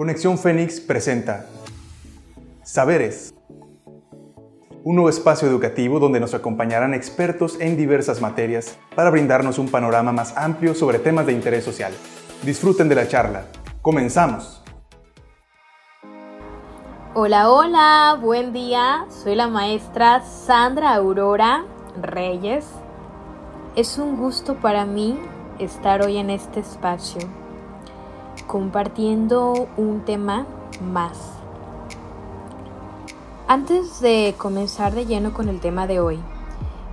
Conexión Fénix presenta Saberes, un nuevo espacio educativo donde nos acompañarán expertos en diversas materias para brindarnos un panorama más amplio sobre temas de interés social. Disfruten de la charla. Comenzamos. Hola, hola, buen día. Soy la maestra Sandra Aurora Reyes. Es un gusto para mí estar hoy en este espacio compartiendo un tema más. Antes de comenzar de lleno con el tema de hoy,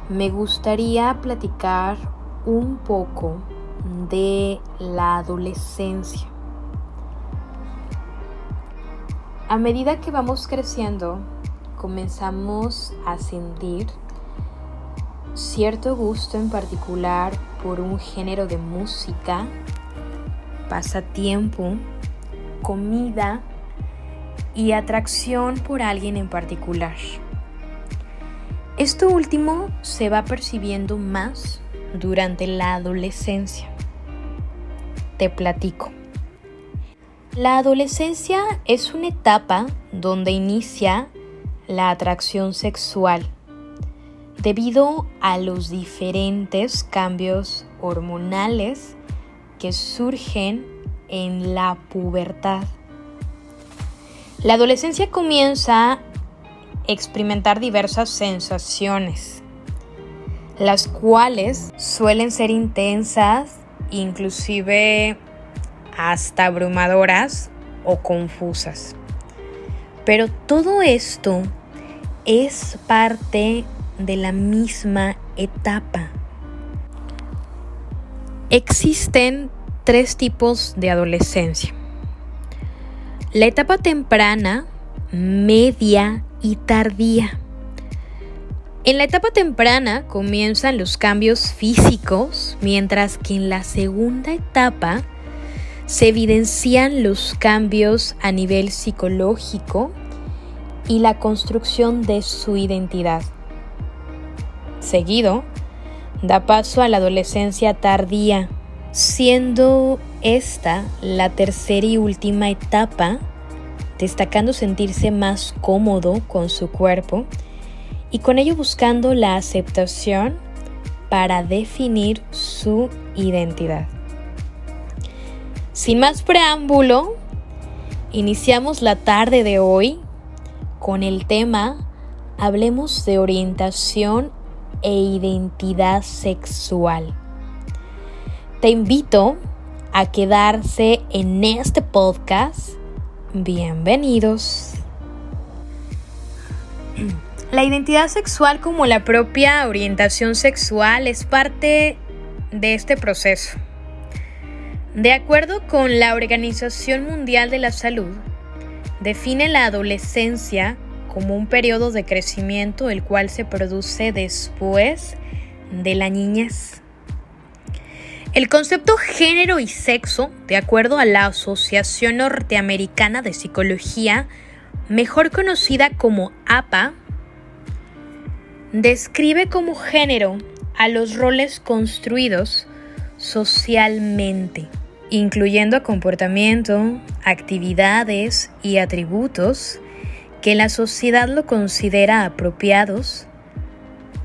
me gustaría platicar un poco de la adolescencia. A medida que vamos creciendo, comenzamos a sentir cierto gusto en particular por un género de música pasatiempo, comida y atracción por alguien en particular. Esto último se va percibiendo más durante la adolescencia. Te platico. La adolescencia es una etapa donde inicia la atracción sexual debido a los diferentes cambios hormonales que surgen en la pubertad. La adolescencia comienza a experimentar diversas sensaciones, las cuales suelen ser intensas, inclusive hasta abrumadoras o confusas. Pero todo esto es parte de la misma etapa. Existen tres tipos de adolescencia. La etapa temprana, media y tardía. En la etapa temprana comienzan los cambios físicos, mientras que en la segunda etapa se evidencian los cambios a nivel psicológico y la construcción de su identidad. Seguido, da paso a la adolescencia tardía, siendo esta la tercera y última etapa, destacando sentirse más cómodo con su cuerpo y con ello buscando la aceptación para definir su identidad. Sin más preámbulo, iniciamos la tarde de hoy con el tema Hablemos de orientación e identidad sexual. Te invito a quedarse en este podcast. Bienvenidos. La identidad sexual como la propia orientación sexual es parte de este proceso. De acuerdo con la Organización Mundial de la Salud, define la adolescencia como un periodo de crecimiento el cual se produce después de la niñez. El concepto género y sexo, de acuerdo a la Asociación Norteamericana de Psicología, mejor conocida como APA, describe como género a los roles construidos socialmente, incluyendo comportamiento, actividades y atributos que la sociedad lo considera apropiados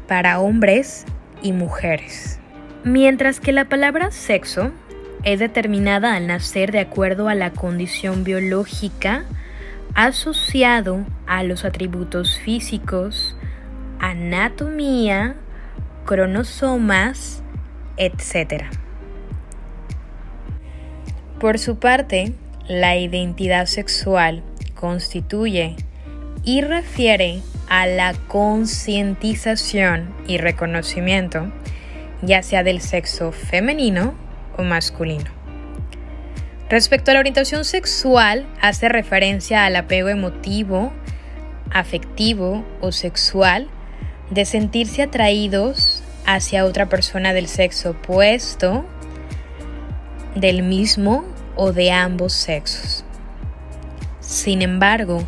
para hombres y mujeres. Mientras que la palabra sexo es determinada al nacer de acuerdo a la condición biológica asociado a los atributos físicos, anatomía, cromosomas, etc. Por su parte, la identidad sexual constituye y refiere a la concientización y reconocimiento ya sea del sexo femenino o masculino. Respecto a la orientación sexual, hace referencia al apego emotivo, afectivo o sexual de sentirse atraídos hacia otra persona del sexo opuesto, del mismo o de ambos sexos. Sin embargo,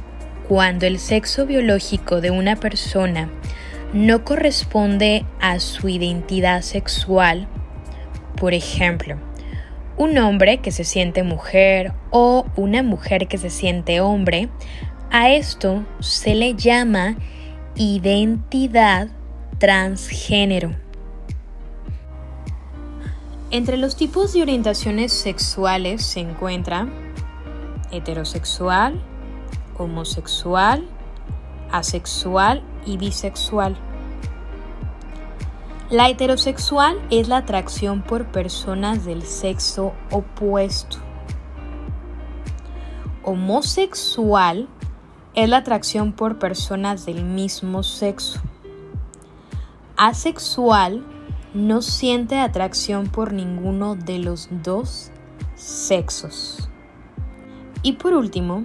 cuando el sexo biológico de una persona no corresponde a su identidad sexual. Por ejemplo, Un hombre que se siente mujer o una mujer que se siente hombre, a esto se le llama identidad transgénero. Entre los tipos de orientaciones sexuales se encuentra heterosexual, homosexual, asexual y bisexual. La heterosexual es la atracción por personas del sexo opuesto. Homosexual es la atracción por personas del mismo sexo. Asexual no siente atracción por ninguno de los dos sexos. Y por último,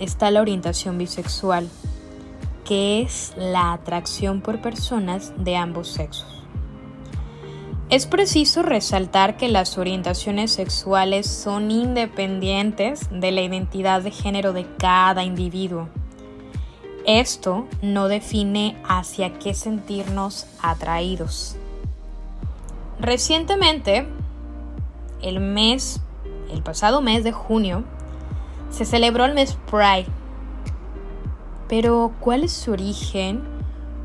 está la orientación bisexual, que es la atracción por personas de ambos sexos. Es preciso resaltar que las orientaciones sexuales son independientes de la identidad de género de cada individuo. Esto no define hacia qué sentirnos atraídos. Recientemente, el mes, el pasado mes de junio, se celebró el mes Pride. Pero, ¿cuál es su origen?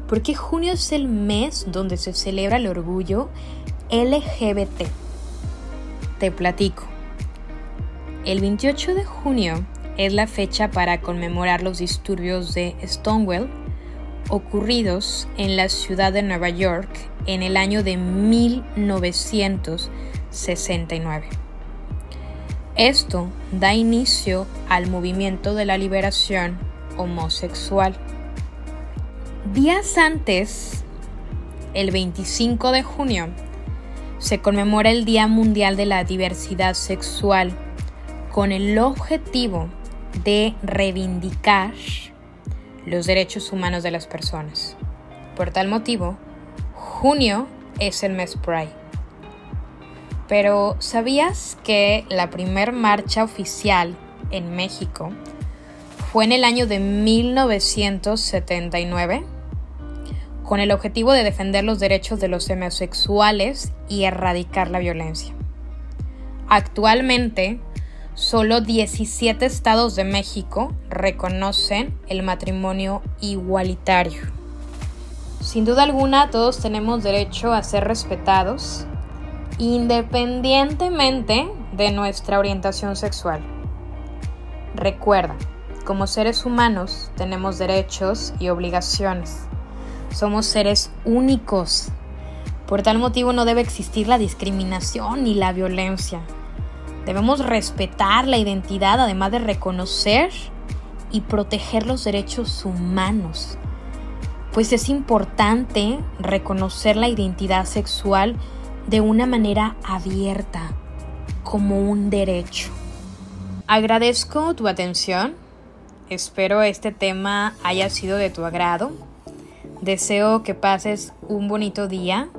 ¿Por qué junio es el mes donde se celebra el orgullo LGBT? Te platico. El 28 de junio es la fecha para conmemorar los disturbios de Stonewall ocurridos en la ciudad de Nueva York en el año de 1969. Esto da inicio al movimiento de la liberación homosexual. Días antes, el 25 de junio, se conmemora el Día Mundial de la Diversidad Sexual con el objetivo de reivindicar los derechos humanos de las personas. Por tal motivo, junio es el mes Pride. Pero ¿sabías que la primer marcha oficial en México fue en el año de 1979 con el objetivo de defender los derechos de los homosexuales y erradicar la violencia? Actualmente, solo 17 estados de México reconocen el matrimonio igualitario. Sin duda alguna, todos tenemos derecho a ser respetados independientemente de nuestra orientación sexual. Recuerda, como seres humanos tenemos derechos y obligaciones. Somos seres únicos. Por tal motivo no debe existir la discriminación ni la violencia. Debemos respetar la identidad además de reconocer y proteger los derechos humanos. Pues es importante reconocer la identidad sexual de una manera abierta, como un derecho. Agradezco tu atención, espero este tema haya sido de tu agrado, deseo que pases un bonito día,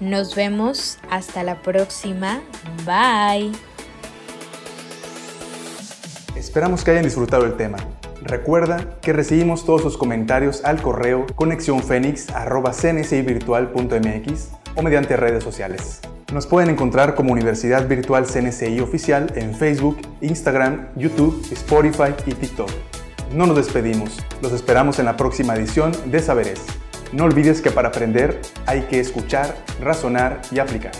nos vemos hasta la próxima, bye. Esperamos que hayan disfrutado el tema. Recuerda que recibimos todos sus comentarios al correo conexionfenix.cnsivirtual.mx o mediante redes sociales. Nos pueden encontrar como Universidad Virtual CNCI Oficial en Facebook, Instagram, YouTube, Spotify y TikTok. No nos despedimos, los esperamos en la próxima edición de Saberes. No olvides que para aprender hay que escuchar, razonar y aplicar.